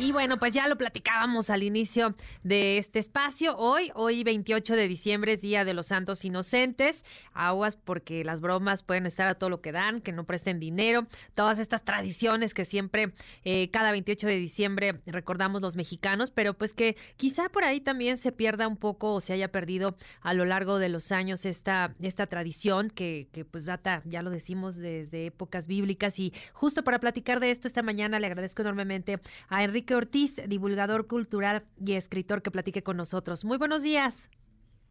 Y bueno, pues ya lo platicábamos al inicio de este espacio. Hoy, hoy 28 de diciembre es Día de los Santos Inocentes. Aguas porque las bromas pueden estar a todo lo que dan, que no presten dinero. Todas estas tradiciones que siempre, eh, cada 28 de diciembre recordamos los mexicanos, pero pues que quizá por ahí también se pierda un poco o se haya perdido a lo largo de los años esta, esta tradición que, que pues data, ya lo decimos, desde épocas bíblicas. Y justo para platicar de esto esta mañana le agradezco enormemente a Enrique Ortiz, divulgador cultural y escritor que platique con nosotros. Muy buenos días.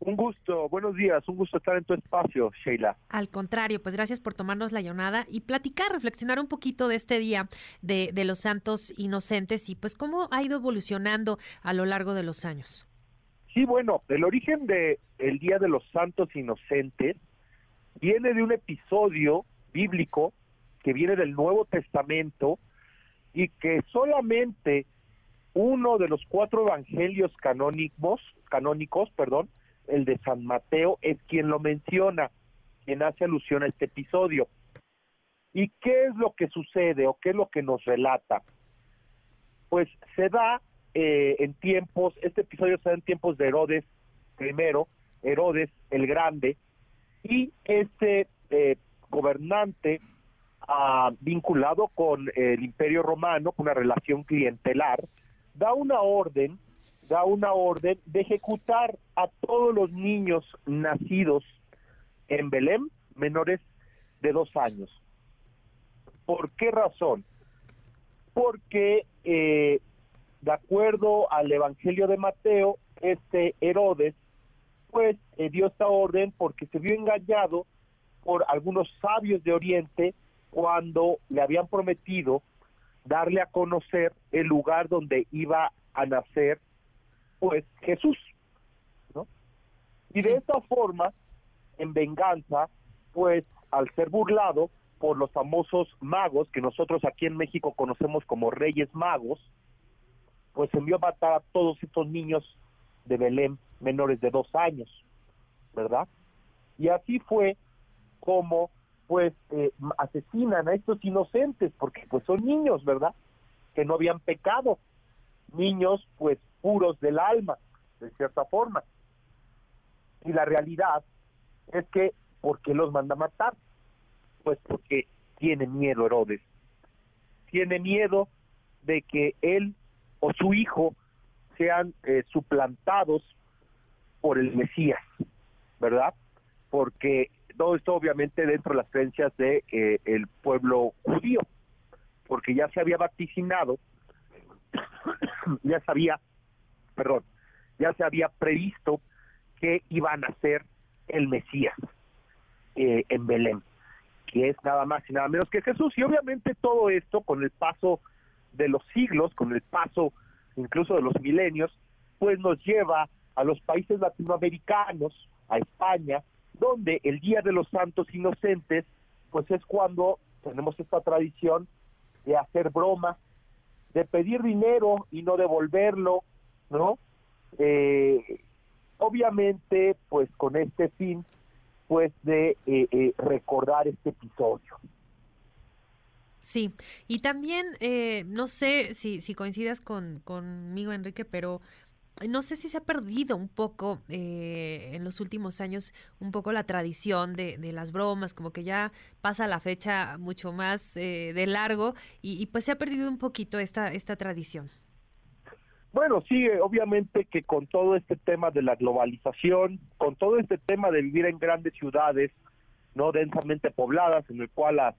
Un gusto, buenos días, un gusto estar en tu espacio, Sheila. Al contrario, pues gracias por tomarnos la llamada y platicar, reflexionar un poquito de este día de, de los santos inocentes y pues cómo ha ido evolucionando a lo largo de los años. Sí, bueno, el origen de el Día de los Santos Inocentes viene de un episodio bíblico que viene del Nuevo Testamento y que solamente uno de los cuatro evangelios canónicos, canónicos, perdón, el de San Mateo, es quien lo menciona, quien hace alusión a este episodio. ¿Y qué es lo que sucede o qué es lo que nos relata? Pues se da eh, en tiempos, este episodio se da en tiempos de Herodes primero, Herodes el Grande, y este eh, gobernante ah, vinculado con el Imperio Romano, con una relación clientelar, da una orden, da una orden de ejecutar a todos los niños nacidos en Belén menores de dos años. ¿Por qué razón? Porque eh, de acuerdo al Evangelio de Mateo, este Herodes, pues eh, dio esta orden porque se vio engañado por algunos sabios de Oriente cuando le habían prometido darle a conocer el lugar donde iba a nacer pues Jesús, ¿no? Y de esta forma, en venganza, pues al ser burlado por los famosos magos que nosotros aquí en México conocemos como Reyes Magos, pues envió a matar a todos estos niños de Belén menores de dos años, ¿verdad? Y así fue como pues eh, asesinan a estos inocentes, porque pues son niños, ¿verdad? Que no habían pecado, niños pues puros del alma, de cierta forma. Y la realidad es que, ¿por qué los manda a matar? Pues porque tiene miedo Herodes. Tiene miedo de que él o su hijo sean eh, suplantados por el Mesías, ¿verdad? Porque todo esto obviamente dentro de las creencias de eh, el pueblo judío, porque ya se había vaticinado, ya sabía, perdón, ya se había previsto que iban a ser el Mesías eh, en Belén, que es nada más y nada menos que Jesús. Y obviamente todo esto con el paso de los siglos, con el paso incluso de los milenios, pues nos lleva a los países latinoamericanos, a España, donde el Día de los Santos Inocentes, pues es cuando tenemos esta tradición de hacer bromas, de pedir dinero y no devolverlo, ¿no? Eh, obviamente, pues con este fin, pues de eh, eh, recordar este episodio. Sí, y también, no sé si, si coincidas con, conmigo, Enrique, pero no sé si se ha perdido un poco eh, en los últimos años, un poco la tradición de, las bromas, como que ya pasa la fecha mucho más eh, de largo y, pues se ha perdido un poquito esta, esta tradición. Bueno, sí, obviamente que con todo este tema de la globalización, con todo este tema de vivir en grandes ciudades, no densamente pobladas, en el cual las,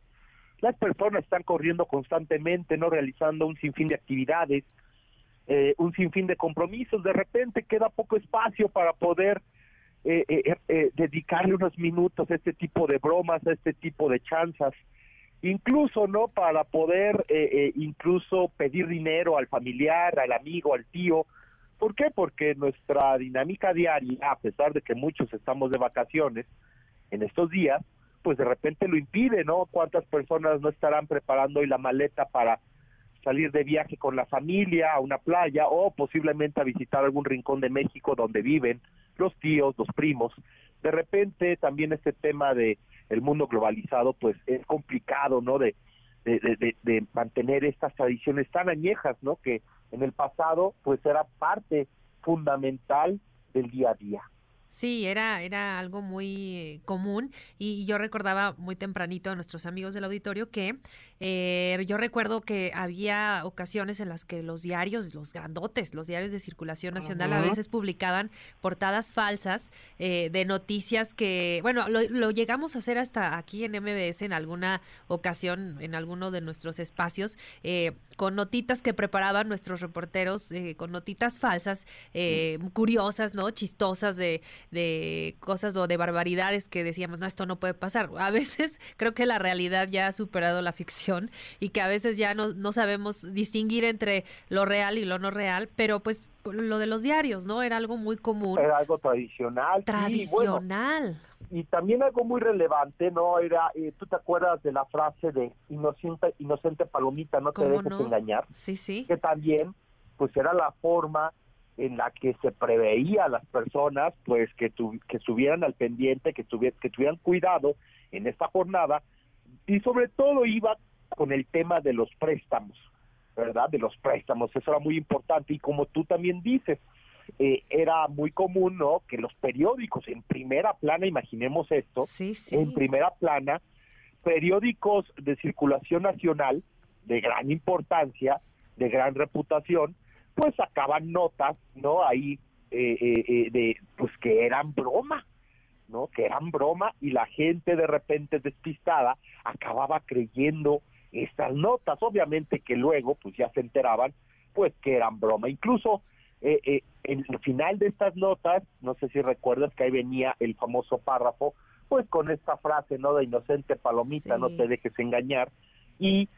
las personas están corriendo constantemente, no realizando un sinfín de actividades, eh, un sinfín de compromisos, de repente queda poco espacio para poder eh, eh, dedicarle unos minutos a este tipo de bromas, a este tipo de chanzas, incluso no para poder incluso pedir dinero al familiar, al amigo, al tío. ¿Por qué? Porque nuestra dinámica diaria, a pesar de que muchos estamos de vacaciones en estos días, pues de repente lo impide, ¿no? ¿Cuántas personas no estarán preparando hoy la maleta para salir de viaje con la familia a una playa o posiblemente a visitar algún rincón de México donde viven los tíos, los primos, de repente también este tema de el mundo globalizado, pues es complicado, ¿no? De, de, mantener estas tradiciones tan añejas, ¿no? Que en el pasado, pues era parte fundamental del día a día. Sí, era, era algo muy eh, común y yo recordaba muy tempranito a nuestros amigos del auditorio que eh, yo recuerdo que había ocasiones en las que los diarios, los grandotes, los diarios de circulación nacional a veces publicaban portadas falsas eh, de noticias que, bueno, lo, llegamos a hacer hasta aquí en MBS en alguna ocasión, en alguno de nuestros espacios, con notitas que preparaban nuestros reporteros, con notitas falsas, curiosas, ¿no? Chistosas de de cosas o de barbaridades que decíamos, no, esto no puede pasar. A veces creo que la realidad ya ha superado la ficción y que a veces ya no, no sabemos distinguir entre lo real y lo no real, pero pues lo de los diarios, ¿no? Era algo muy común. Era algo tradicional. Tradicional. y también algo muy relevante, ¿no? Era, eh, ¿tú te acuerdas de la frase de inocente, inocente palomita, no te dejes engañar? Sí, sí. Que también, pues era la forma en la que se preveía a las personas pues que, que estuvieran al pendiente, que, que tuvieran cuidado en esta jornada y sobre todo iba con el tema de los préstamos, ¿verdad? De los préstamos, eso era muy importante y como tú también dices, eh, era muy común, ¿no? Que los periódicos en primera plana, imaginemos esto, en primera plana, periódicos de circulación nacional de gran importancia, de gran reputación, pues sacaban notas, ¿no? Ahí eh, eh, eh, de, pues que eran broma, ¿no? Que eran broma y la gente de repente despistada acababa creyendo estas notas, obviamente que luego pues ya se enteraban pues que eran broma. Incluso en el final de estas notas, no sé si recuerdas que ahí venía el famoso párrafo, pues con esta frase, ¿no? De inocente palomita, no te dejes engañar, y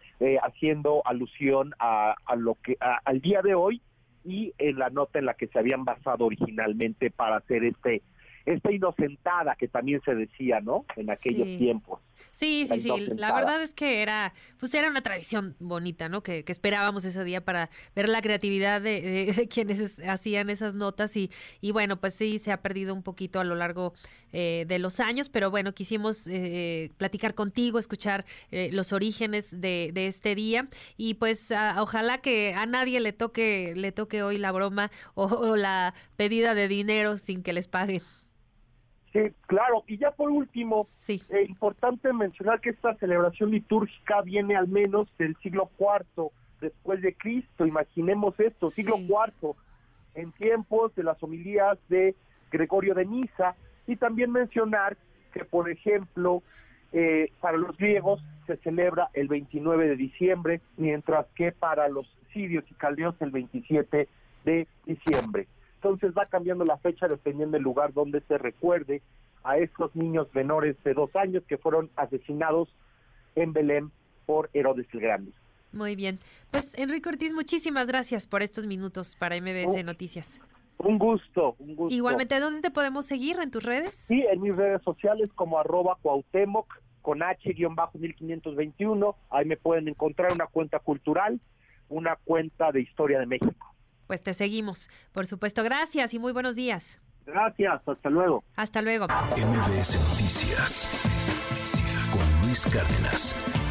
haciendo alusión a, a lo que al día de hoy y en la nota en la que se habían basado originalmente para hacer este esta inocentada que también se decía, ¿no? En aquellos tiempos. Sí, sí, sí. La verdad es que era, pues era una tradición bonita, ¿no? Que, esperábamos ese día para ver la creatividad de, quienes hacían esas notas y, y bueno, pues sí, se ha perdido un poquito a lo largo eh, de los años, pero bueno, quisimos eh, platicar contigo, escuchar eh, los orígenes de, de, este día y pues ojalá que a nadie le toque, le toque hoy la broma o la pedida de dinero sin que les paguen. Sí, claro. Y ya por último, sí. Eh, importante mencionar que esta celebración litúrgica viene al menos del siglo IV después de Cristo. Imaginemos esto, siglo IV, en tiempos de las homilías de Gregorio de Nisa. Y también mencionar que, por ejemplo, eh, para los griegos se celebra el 29 de diciembre, mientras que para los sirios y caldeos el 27 de diciembre. Entonces va cambiando la fecha dependiendo del lugar donde se recuerde a estos niños menores de dos años que fueron asesinados en Belén por Herodes el Grande. Muy bien. Pues Enrique Ortiz, muchísimas gracias por estos minutos para MBS Noticias. Un gusto, un gusto. Igualmente, ¿dónde te podemos seguir? ¿En tus redes? Sí, en mis redes sociales como arroba Cuauhtémoc con H-1521. Ahí me pueden encontrar una cuenta cultural, una cuenta de historia de México pues te seguimos. Por supuesto, gracias y muy buenos días. Gracias, hasta luego. Hasta luego. MBS Noticias con Luis Cárdenas.